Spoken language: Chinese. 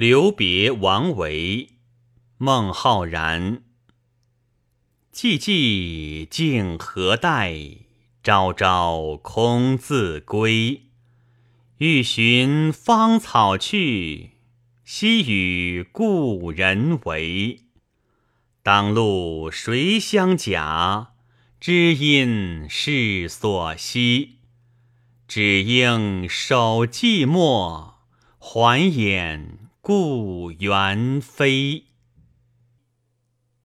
留别王维，孟浩然。寂寂竟何待？朝朝空自归。欲寻芳草去，惜与故人违。当路谁相甲？知音是所惜。只应守寂寞，还掩故园飞。